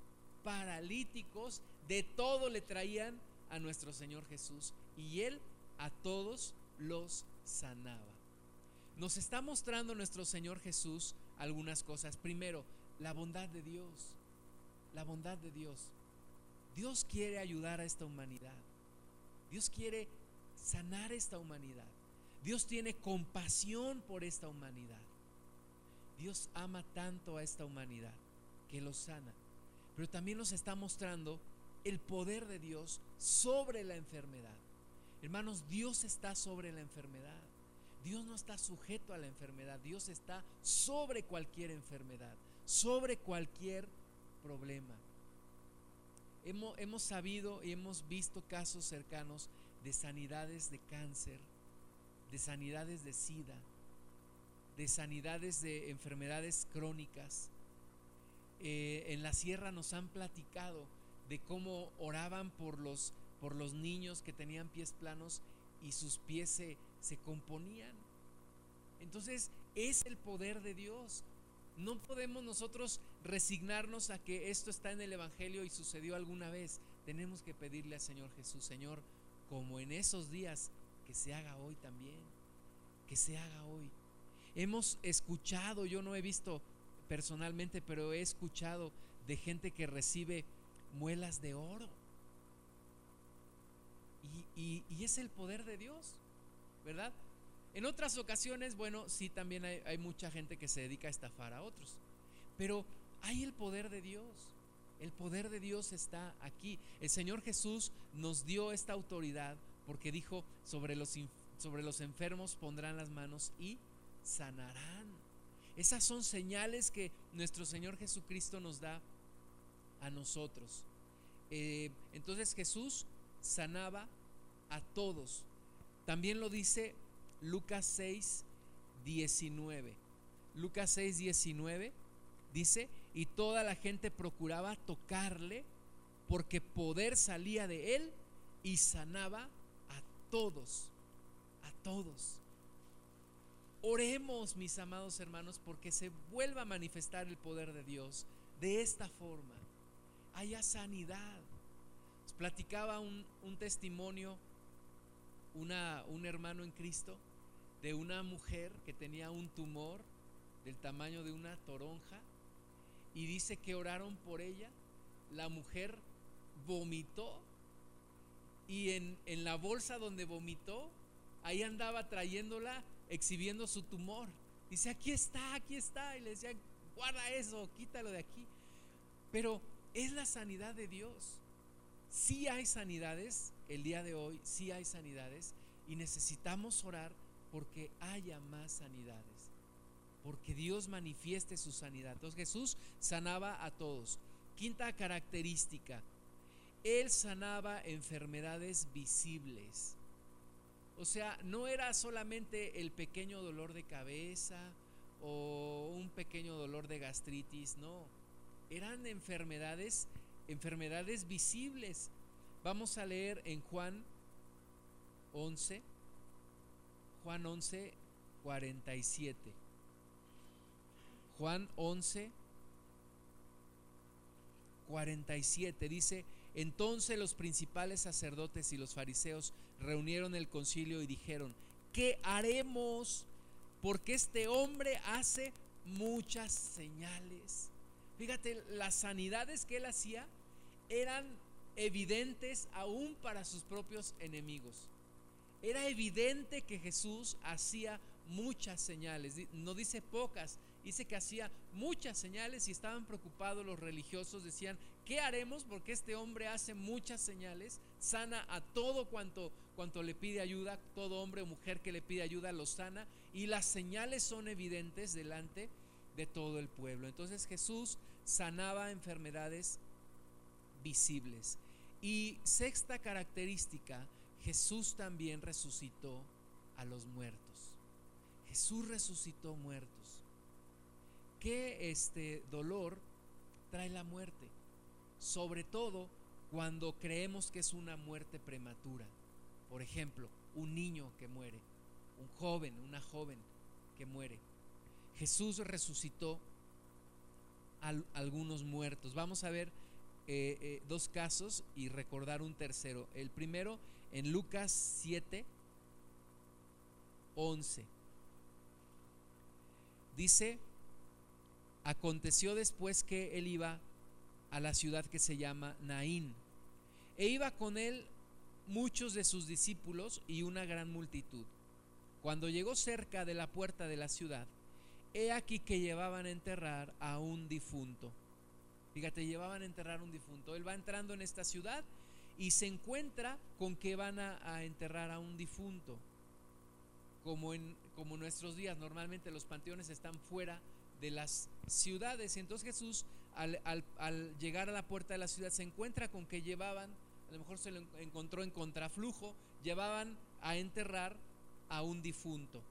paralíticos, de todo le traían a nuestro Señor Jesús. Y Él a todos los sanaba. Nos está mostrando nuestro Señor Jesús algunas cosas. Primero, la bondad de Dios. La bondad de Dios. Dios quiere ayudar a esta humanidad. Dios quiere sanar esta humanidad. Dios tiene compasión por esta humanidad. Dios ama tanto a esta humanidad que lo sana. Pero también nos está mostrando el poder de Dios sobre la enfermedad. Hermanos, Dios está sobre la enfermedad. Dios no está sujeto a la enfermedad. Dios está sobre cualquier enfermedad, sobre cualquier problema. Hemos, sabido y hemos visto casos cercanos de sanidades de cáncer, de sanidades de sida, de sanidades de enfermedades crónicas. Eh, en la sierra nos han platicado de cómo oraban por los, por los niños que tenían pies planos y sus pies se, se componían. Entonces es el poder de Dios. No podemos nosotros resignarnos a que esto está en el Evangelio y sucedió alguna vez. Tenemos que pedirle al Señor Jesús, Señor, como en esos días, que se haga hoy también, que se haga hoy. Hemos escuchado, yo no he visto personalmente, pero he escuchado de gente que recibe muelas de oro. Y, y es el poder de Dios, ¿verdad? En otras ocasiones, bueno, sí también hay, mucha gente que se dedica a estafar a otros. Pero hay el poder de Dios. El poder de Dios está aquí. El Señor Jesús nos dio esta autoridad porque dijo, sobre los, sobre los enfermos pondrán las manos y sanarán. Esas son señales que nuestro Señor Jesucristo nos da a nosotros. Eh, entonces Jesús sanaba a todos. También lo dice Lucas 6, 19. Lucas 6, 19 dice, y toda la gente procuraba tocarle porque poder salía de él y sanaba a todos, a todos. Oremos, mis amados hermanos, porque se vuelva a manifestar el poder de Dios de esta forma. Haya sanidad. platicaba un, un testimonio una, un hermano en Cristo de una mujer que tenía un tumor del tamaño de una toronja y dice que oraron por ella. La mujer vomitó y en, en la bolsa donde vomitó, ahí andaba trayéndola, exhibiendo su tumor. Dice, aquí está, aquí está. Y le decían, guarda eso, quítalo de aquí. Pero es la sanidad de Dios. Sí hay sanidades, el día de hoy sí hay sanidades y necesitamos orar porque haya más sanidades, porque Dios manifieste su sanidad. Entonces Jesús sanaba a todos. Quinta característica, Él sanaba enfermedades visibles. O sea, no era solamente el pequeño dolor de cabeza o un pequeño dolor de gastritis, no. Eran enfermedades, enfermedades visibles. Vamos a leer en Juan 11, Juan 11, 47. Juan 11, 47 dice, entonces los principales sacerdotes y los fariseos reunieron el concilio y dijeron, ¿qué haremos? Porque este hombre hace muchas señales. Fíjate, las sanidades que él hacía eran evidentes aún para sus propios enemigos. Era evidente que Jesús hacía muchas señales, no dice pocas, dice que hacía muchas señales y estaban preocupados los religiosos, decían, ¿qué haremos? Porque este hombre hace muchas señales, sana a todo cuanto, cuanto le pide ayuda, todo hombre o mujer que le pide ayuda lo sana y las señales son evidentes delante de todo el pueblo. Entonces Jesús sanaba enfermedades visibles. Y sexta característica, Jesús también resucitó a los muertos. Jesús resucitó muertos. Qué este dolor trae la muerte? Sobre todo cuando creemos que es una muerte prematura. Por ejemplo, un niño que muere, un joven, una joven que muere. Jesús resucitó a algunos muertos. Vamos a ver eh, eh, dos casos y recordar un tercero. El primero en Lucas 7, 11. Dice, aconteció después que él iba a la ciudad que se llama Naín, e iba con él muchos de sus discípulos y una gran multitud. Cuando llegó cerca de la puerta de la ciudad, he aquí que llevaban a enterrar a un difunto. Fíjate, llevaban a enterrar a un difunto. Él va entrando en esta ciudad y se encuentra con que van a, enterrar a un difunto. Como en como nuestros días, normalmente los panteones están fuera de las ciudades. Y entonces Jesús, al, al llegar a la puerta de la ciudad, se encuentra con que llevaban, a lo mejor se lo encontró en contraflujo, llevaban a enterrar a un difunto,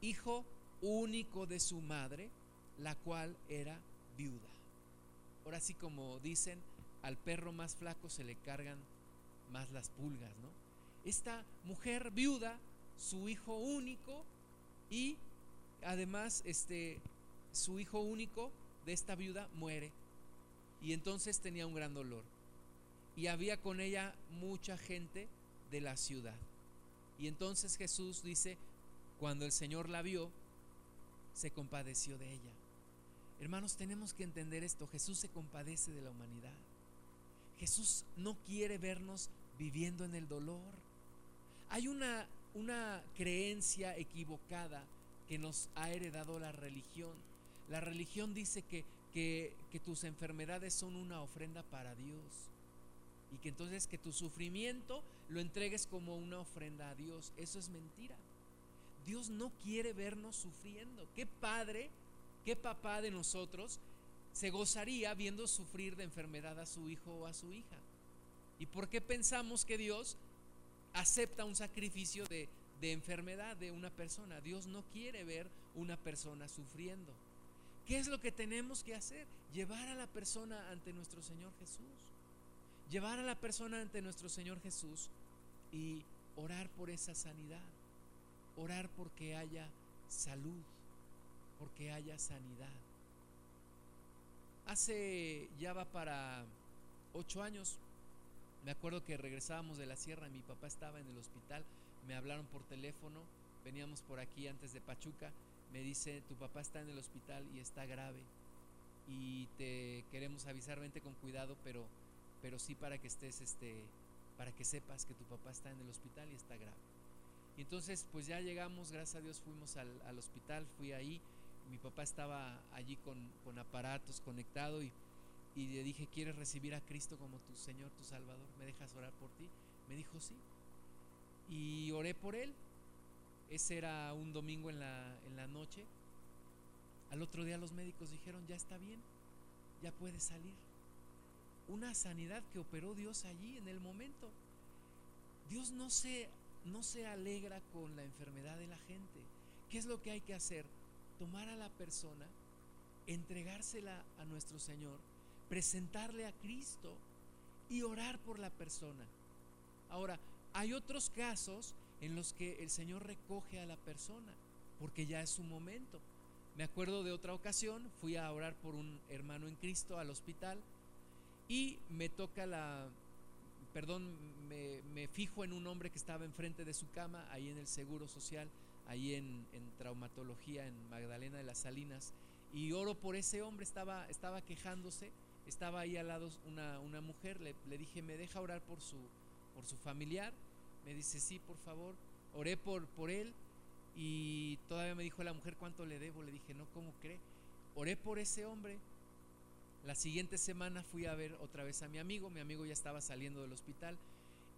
hijo único de su madre, la cual era viuda. Ahora sí como dicen, al perro más flaco se le cargan más las pulgas, ¿no? Esta mujer viuda, su hijo único y además este su hijo único de esta viuda muere y entonces tenía un gran dolor y había con ella mucha gente de la ciudad. Y entonces Jesús dice, cuando el Señor la vio, se compadeció de ella. Hermanos, tenemos que entender esto. Jesús se compadece de la humanidad. Jesús no quiere vernos viviendo en el dolor. Hay una, una creencia equivocada que nos ha heredado la religión. La religión dice que, que, tus enfermedades son una ofrenda para Dios y que entonces que tu sufrimiento lo entregues como una ofrenda a Dios. Eso es mentira. Dios no quiere vernos sufriendo. ¿Qué padre, qué papá de nosotros se gozaría viendo sufrir de enfermedad a su hijo o a su hija? ¿Y por qué pensamos que Dios acepta un sacrificio de, de enfermedad de una persona? Dios no quiere ver una persona sufriendo. ¿Qué es lo que tenemos que hacer? Llevar a la persona ante nuestro Señor Jesús llevar a la persona ante nuestro Señor Jesús y orar por esa sanidad, orar porque haya salud, porque haya sanidad. Hace ya va para ocho años, me acuerdo que regresábamos de la sierra, mi papá estaba en el hospital, me hablaron por teléfono, veníamos por aquí antes de Pachuca, me dice, tu papá está en el hospital y está grave y te queremos avisar, vente con cuidado, pero pero sí para que estés, este, para que sepas que tu papá está en el hospital y está grave. Y entonces, pues ya llegamos, gracias a Dios fuimos al, hospital, fui ahí, mi papá estaba allí con, aparatos conectado y, y le dije, ¿quieres recibir a Cristo como tu Señor, tu Salvador? ¿Me dejas orar por ti? Me dijo, sí. Y oré por él. Ese era un domingo en la, en la noche. Al otro día los médicos dijeron, ya está bien, ya puede salir una sanidad que operó Dios allí en el momento. Dios no se, no se alegra con la enfermedad de la gente. ¿Qué es lo que hay que hacer? Tomar a la persona, entregársela a nuestro Señor, presentarle a Cristo y orar por la persona. Ahora, hay otros casos en los que el Señor recoge a la persona, porque ya es su momento. Me acuerdo de otra ocasión, fui a orar por un hermano en Cristo al hospital y me toca la, perdón, me, fijo en un hombre que estaba enfrente de su cama, ahí en el Seguro Social, ahí en, traumatología, en Magdalena de las Salinas, y oro por ese hombre, estaba, estaba quejándose, estaba ahí al lado una, una mujer, le, le, dije, ¿me deja orar por su, por su familiar? Me dice, sí, por favor, oré por, por él, y todavía me dijo la mujer, ¿cuánto le debo? Le dije, no, ¿cómo cree? Oré por ese hombre, la siguiente semana fui a ver otra vez a mi amigo, mi amigo ya estaba saliendo del hospital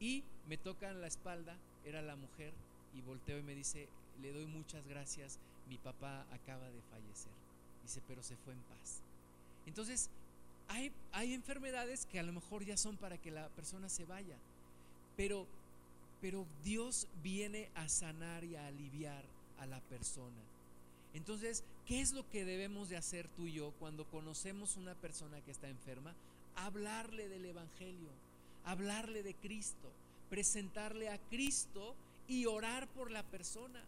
y me toca en la espalda, era la mujer y volteo y me dice, le doy muchas gracias, mi papá acaba de fallecer. Dice, pero se fue en paz. Entonces, hay, hay enfermedades que a lo mejor ya son para que la persona se vaya, pero, pero Dios viene a sanar y a aliviar a la persona. Entonces, ¿qué es lo que debemos de hacer tú y yo cuando conocemos una persona que está enferma? Hablarle del Evangelio, hablarle de Cristo, presentarle a Cristo y orar por la persona.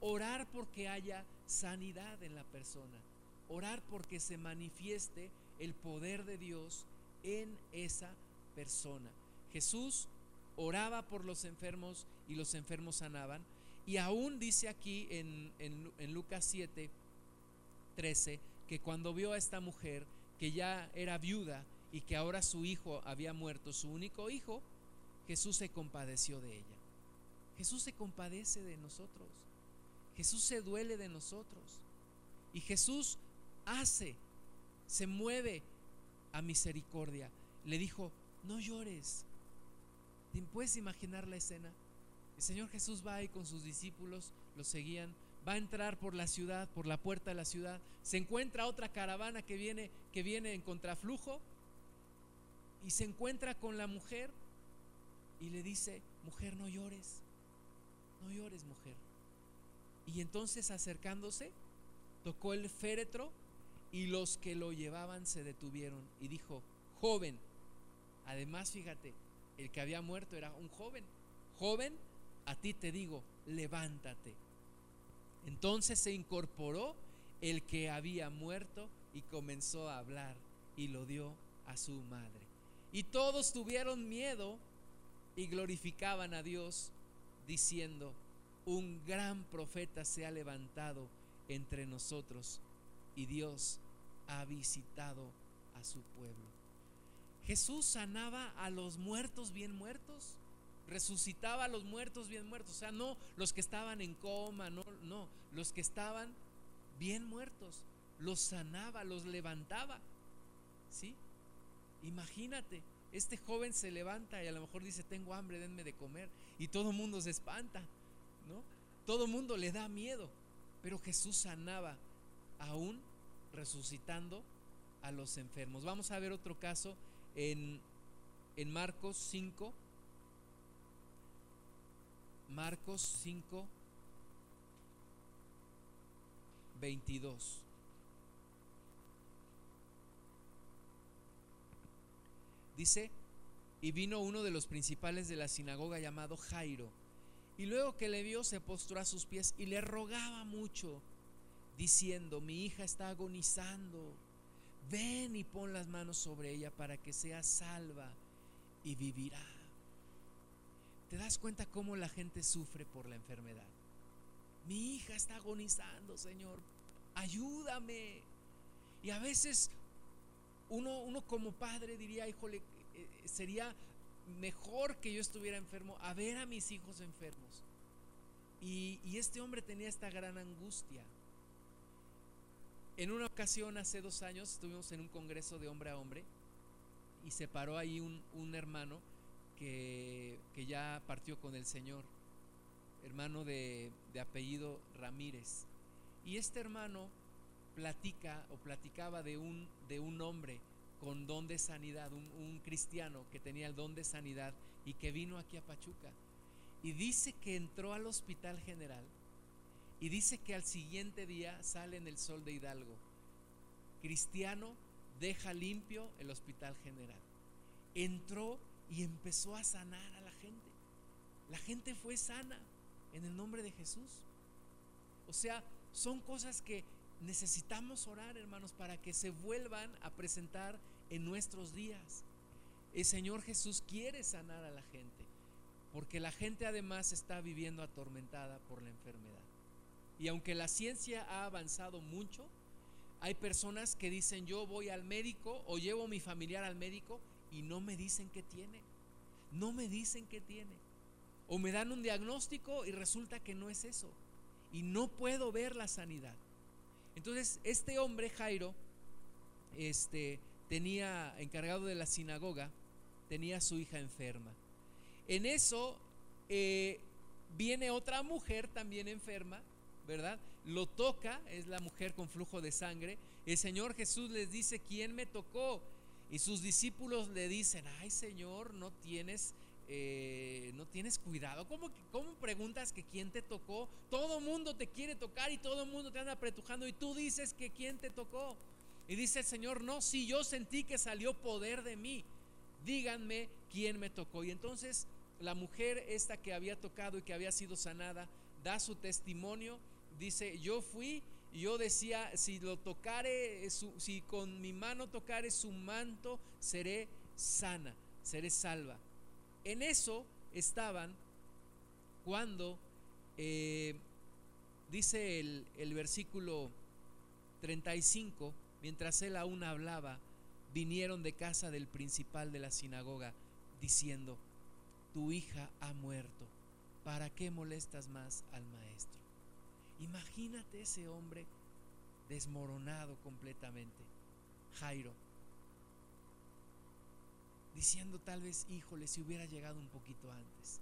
Orar porque haya sanidad en la persona. Orar porque se manifieste el poder de Dios en esa persona. Jesús oraba por los enfermos y los enfermos sanaban. Y aún dice aquí en, en, Lucas 7, 13, que cuando vio a esta mujer que ya era viuda y que ahora su hijo había muerto, su único hijo, Jesús se compadeció de ella. Jesús se compadece de nosotros. Jesús se duele de nosotros. Y Jesús hace, se mueve a misericordia. Le dijo, no llores. ¿Te puedes imaginar la escena? El Señor Jesús va ahí con sus discípulos, los seguían, va a entrar por la ciudad, por la puerta de la ciudad, se encuentra otra caravana que viene, que viene en contraflujo y se encuentra con la mujer y le dice, mujer, no llores, no llores, mujer. Y entonces acercándose, tocó el féretro y los que lo llevaban se detuvieron y dijo, joven, además fíjate, el que había muerto era un joven, joven, a ti te digo, levántate. Entonces se incorporó el que había muerto y comenzó a hablar y lo dio a su madre. Y todos tuvieron miedo y glorificaban a Dios diciendo, un gran profeta se ha levantado entre nosotros y Dios ha visitado a su pueblo. Jesús sanaba a los muertos bien muertos resucitaba a los muertos bien muertos, o sea, no los que estaban en coma, no, no, los que estaban bien muertos, los sanaba, los levantaba. ¿Sí? Imagínate, este joven se levanta y a lo mejor dice, tengo hambre, denme de comer, y todo el mundo se espanta, ¿no? Todo el mundo le da miedo, pero Jesús sanaba aún resucitando a los enfermos. Vamos a ver otro caso en, en Marcos 5, Marcos 5, 22. Dice, y vino uno de los principales de la sinagoga llamado Jairo, y luego que le vio se postró a sus pies y le rogaba mucho, diciendo, mi hija está agonizando, ven y pon las manos sobre ella para que sea salva y vivirá. ¿Te das cuenta cómo la gente sufre por la enfermedad? Mi hija está agonizando, Señor. Ayúdame. Y a veces uno, uno como padre diría, híjole, eh, sería mejor que yo estuviera enfermo a ver a mis hijos enfermos. Y, este hombre tenía esta gran angustia. En una ocasión, hace dos años, estuvimos en un congreso de hombre a hombre y se paró ahí un, un hermano que, ya partió con el Señor, hermano de, apellido Ramírez. Y este hermano platica o platicaba de un, de un hombre con don de sanidad, un, un, cristiano que tenía el don de sanidad y que vino aquí a Pachuca. Y dice que entró al hospital general y dice que al siguiente día sale en el sol de Hidalgo. Cristiano deja limpio el hospital general. Entró y empezó a sanar a la gente. La gente fue sana en el nombre de Jesús. O sea, son cosas que necesitamos orar, hermanos, para que se vuelvan a presentar en nuestros días. El Señor Jesús quiere sanar a la gente, porque la gente además está viviendo atormentada por la enfermedad. Y aunque la ciencia ha avanzado mucho, hay personas que dicen yo voy al médico o llevo a mi familiar al médico y no me dicen qué tiene. No me dicen qué tiene. O me dan un diagnóstico y resulta que no es eso. Y no puedo ver la sanidad. Entonces, este hombre, Jairo, este, tenía encargado de la sinagoga, tenía a su hija enferma. En eso eh, viene otra mujer también enferma, ¿verdad? Lo toca, es la mujer con flujo de sangre. El Señor Jesús les dice, ¿quién me tocó? Y sus discípulos le dicen, ay Señor, no tienes eh, no tienes cuidado. ¿Cómo, ¿Cómo preguntas que quién te tocó? Todo mundo te quiere tocar y todo mundo te anda apretujando y tú dices que quién te tocó. Y dice el Señor, no, si yo sentí que salió poder de mí, díganme quién me tocó. Y entonces la mujer esta que había tocado y que había sido sanada, da su testimonio, dice, yo fui y yo decía, si lo tocare, si con mi mano tocare su manto, seré sana, seré salva. En eso estaban cuando, eh, dice el, el versículo 35, mientras él aún hablaba, vinieron de casa del principal de la sinagoga, diciendo, tu hija ha muerto, ¿para qué molestas más al maestro? Imagínate ese hombre desmoronado completamente, Jairo, diciendo tal vez, híjole, si hubiera llegado un poquito antes,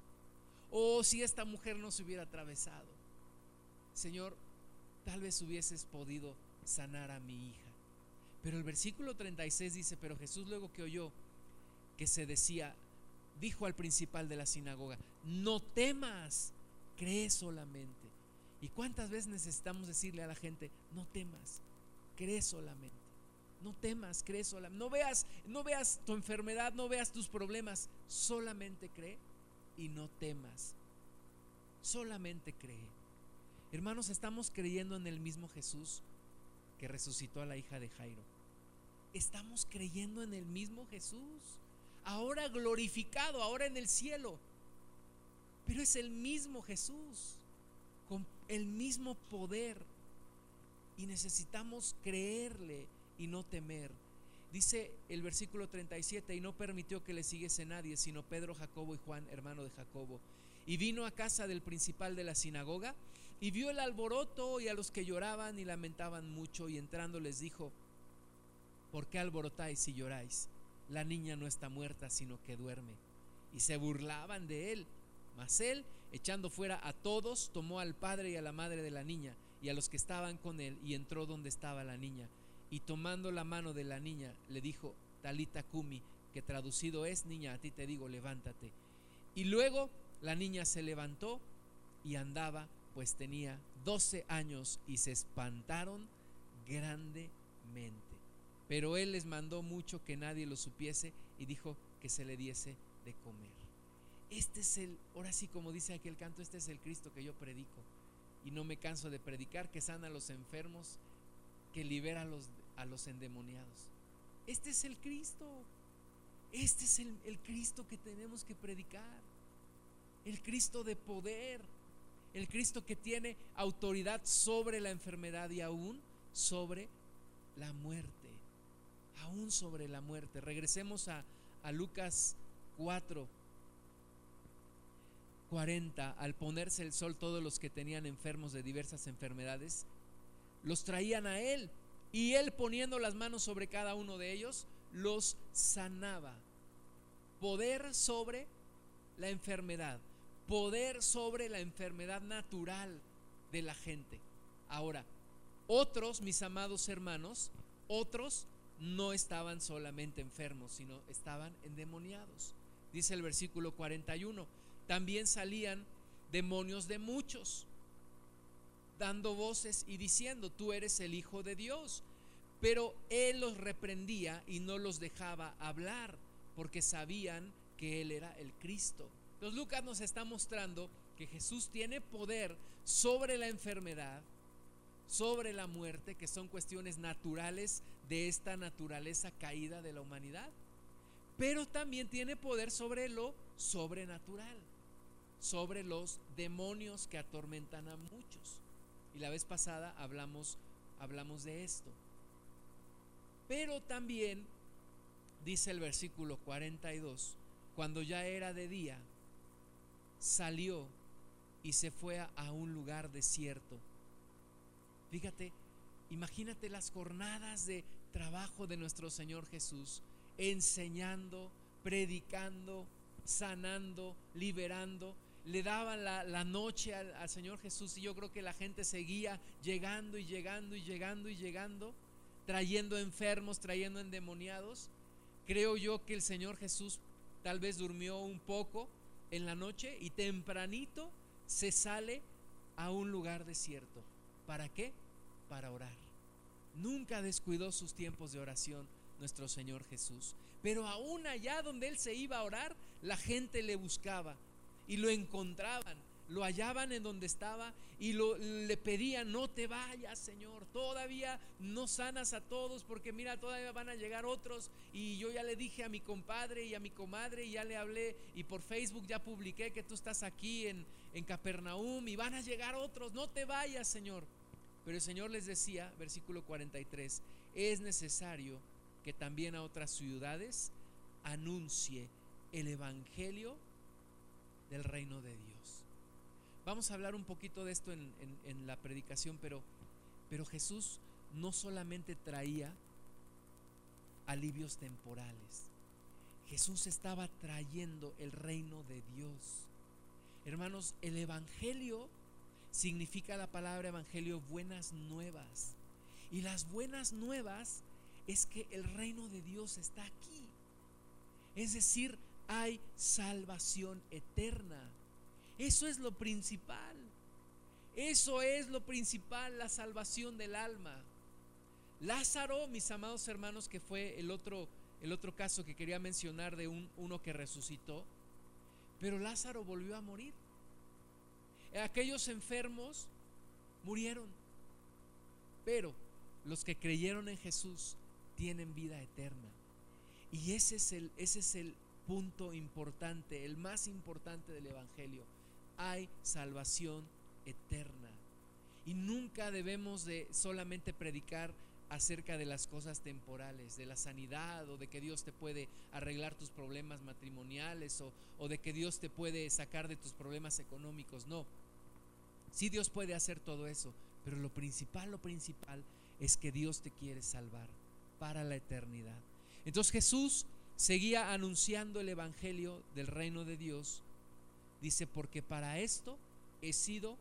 o si esta mujer no se hubiera atravesado, Señor, tal vez hubieses podido sanar a mi hija. Pero el versículo 36 dice, pero Jesús luego que oyó que se decía, dijo al principal de la sinagoga, no temas, cree solamente. ¿Y cuántas veces necesitamos decirle a la gente, no temas, cree solamente? No temas, cree solamente. No veas, no veas tu enfermedad, no veas tus problemas, solamente cree y no temas. Solamente cree. Hermanos, estamos creyendo en el mismo Jesús que resucitó a la hija de Jairo. Estamos creyendo en el mismo Jesús ahora glorificado, ahora en el cielo. Pero es el mismo Jesús, con el mismo poder. Y necesitamos creerle y no temer. Dice el versículo 37, y no permitió que le siguiese nadie, sino Pedro, Jacobo y Juan, hermano de Jacobo. Y vino a casa del principal de la sinagoga y vio el alboroto y a los que lloraban y lamentaban mucho, y entrando les dijo, ¿por qué alborotáis y lloráis? la niña no está muerta, sino que duerme. Y se burlaban de él. Mas él, echando fuera a todos, tomó al padre y a la madre de la niña y a los que estaban con él y entró donde estaba la niña. Y tomando la mano de la niña, le dijo, Talita Kumi, que traducido es, niña, a ti te digo, levántate. Y luego la niña se levantó y andaba, pues tenía 12 años y se espantaron grandemente. Pero él les mandó mucho que nadie lo supiese y dijo que se le diese de comer. Este es el, ahora sí como dice aquel canto, este es el Cristo que yo predico. Y no me canso de predicar, que sana a los enfermos, que libera a los, a los endemoniados. Este es el Cristo. Este es el, el Cristo que tenemos que predicar. El Cristo de poder. El Cristo que tiene autoridad sobre la enfermedad y aún sobre la muerte aún sobre la muerte. Regresemos a, Lucas 4, 40. Al ponerse el sol, todos los que tenían enfermos de diversas enfermedades, los traían a él. Y él poniendo las manos sobre cada uno de ellos, los sanaba. Poder sobre la enfermedad. Poder sobre la enfermedad natural de la gente. Ahora, otros, mis amados hermanos, otros no estaban solamente enfermos, sino estaban endemoniados. Dice el versículo 41, también salían demonios de muchos, dando voces y diciendo, tú eres el Hijo de Dios. Pero él los reprendía y no los dejaba hablar, porque sabían que él era el Cristo. Entonces Lucas nos está mostrando que Jesús tiene poder sobre la enfermedad, sobre la muerte, que son cuestiones naturales de esta naturaleza caída de la humanidad, pero también tiene poder sobre lo sobrenatural, sobre los demonios que atormentan a muchos. Y la vez pasada hablamos, hablamos de esto. Pero también, dice el versículo 42, cuando ya era de día, salió y se fue a un lugar desierto Fíjate, imagínate las jornadas de trabajo de nuestro Señor Jesús, enseñando, predicando, sanando, liberando. Le daban la, noche al, al Señor Jesús y yo creo que la gente seguía llegando y llegando y llegando y llegando, trayendo enfermos, trayendo endemoniados. Creo yo que el Señor Jesús tal vez durmió un poco en la noche y tempranito se sale a un lugar desierto. ¿Para qué? Para orar. Nunca descuidó sus tiempos de oración nuestro Señor Jesús. Pero aún allá donde Él se iba a orar, la gente le buscaba y lo encontraban lo hallaban en donde estaba y lo, le pedían, no te vayas, Señor, todavía no sanas a todos porque mira, todavía van a llegar otros y yo ya le dije a mi compadre y a mi comadre y ya le hablé y por Facebook ya publiqué que tú estás aquí en, en Capernaum y van a llegar otros, no te vayas, Señor. Pero el Señor les decía, versículo 43, es necesario que también a otras ciudades anuncie el Evangelio del reino de Dios. Vamos a hablar un poquito de esto en, la predicación, pero, pero Jesús no solamente traía alivios temporales, Jesús estaba trayendo el reino de Dios. Hermanos, el Evangelio significa la palabra Evangelio buenas nuevas. Y las buenas nuevas es que el reino de Dios está aquí. Es decir, hay salvación eterna. Eso es lo principal. Eso es lo principal, la salvación del alma. Lázaro, mis amados hermanos, que fue el otro, el otro caso que quería mencionar de un, uno que resucitó, pero Lázaro volvió a morir. Aquellos enfermos murieron, pero los que creyeron en Jesús tienen vida eterna. Y ese es el, ese es el punto importante, el más importante del Evangelio hay salvación eterna. Y nunca debemos de solamente predicar acerca de las cosas temporales, de la sanidad o de que Dios te puede arreglar tus problemas matrimoniales o, o de que Dios te puede sacar de tus problemas económicos. No, sí Dios puede hacer todo eso, pero lo principal, lo principal es que Dios te quiere salvar para la eternidad. Entonces Jesús seguía anunciando el Evangelio del reino de Dios Dice, porque para esto he sido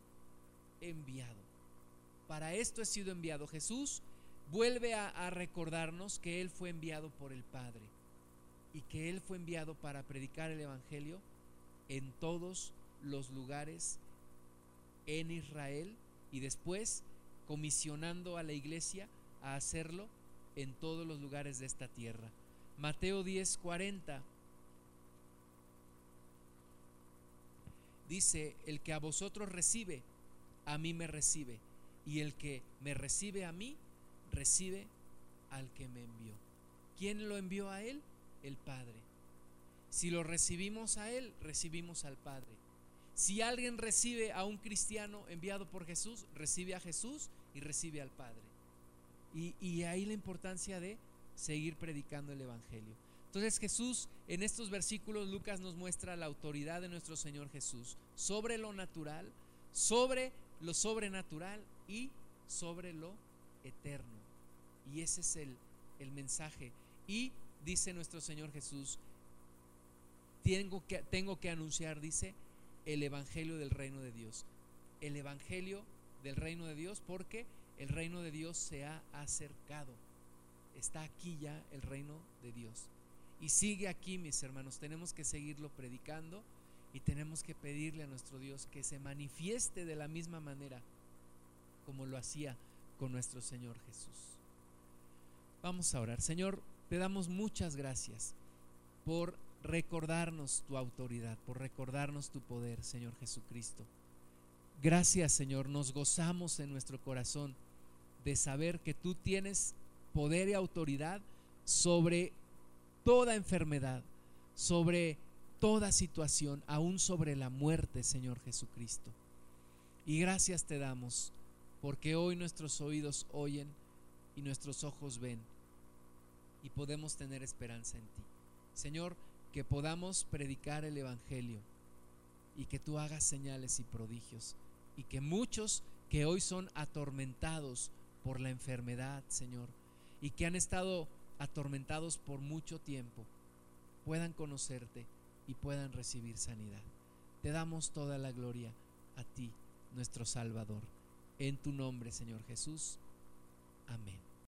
enviado. Para esto he sido enviado. Jesús vuelve a, recordarnos que Él fue enviado por el Padre y que Él fue enviado para predicar el Evangelio en todos los lugares en Israel y después comisionando a la iglesia a hacerlo en todos los lugares de esta tierra. Mateo 10, 40 dice, el que a vosotros recibe, a mí me recibe. Y el que me recibe a mí, recibe al que me envió. ¿Quién lo envió a él? El Padre. Si lo recibimos a él, recibimos al Padre. Si alguien recibe a un cristiano enviado por Jesús, recibe a Jesús y recibe al Padre. Y, y ahí la importancia de seguir predicando el Evangelio. Entonces Jesús, en estos versículos, Lucas nos muestra la autoridad de nuestro Señor Jesús sobre lo natural, sobre lo sobrenatural y sobre lo eterno. Y ese es el, el mensaje. Y dice nuestro Señor Jesús, tengo que, tengo que anunciar, dice, el Evangelio del reino de Dios. El Evangelio del reino de Dios porque el reino de Dios se ha acercado. Está aquí ya el reino de Dios. Y sigue aquí, mis hermanos. Tenemos que seguirlo predicando y tenemos que pedirle a nuestro Dios que se manifieste de la misma manera como lo hacía con nuestro Señor Jesús. Vamos a orar. Señor, te damos muchas gracias por recordarnos tu autoridad, por recordarnos tu poder, Señor Jesucristo. Gracias, Señor. Nos gozamos en nuestro corazón de saber que tú tienes poder y autoridad sobre toda enfermedad, sobre toda situación, aún sobre la muerte, Señor Jesucristo. Y gracias te damos, porque hoy nuestros oídos oyen y nuestros ojos ven y podemos tener esperanza en ti. Señor, que podamos predicar el Evangelio y que tú hagas señales y prodigios y que muchos que hoy son atormentados por la enfermedad, Señor, y que han estado atormentados por mucho tiempo, puedan conocerte y puedan recibir sanidad. Te damos toda la gloria a ti, nuestro Salvador. En tu nombre, Señor Jesús. Amén.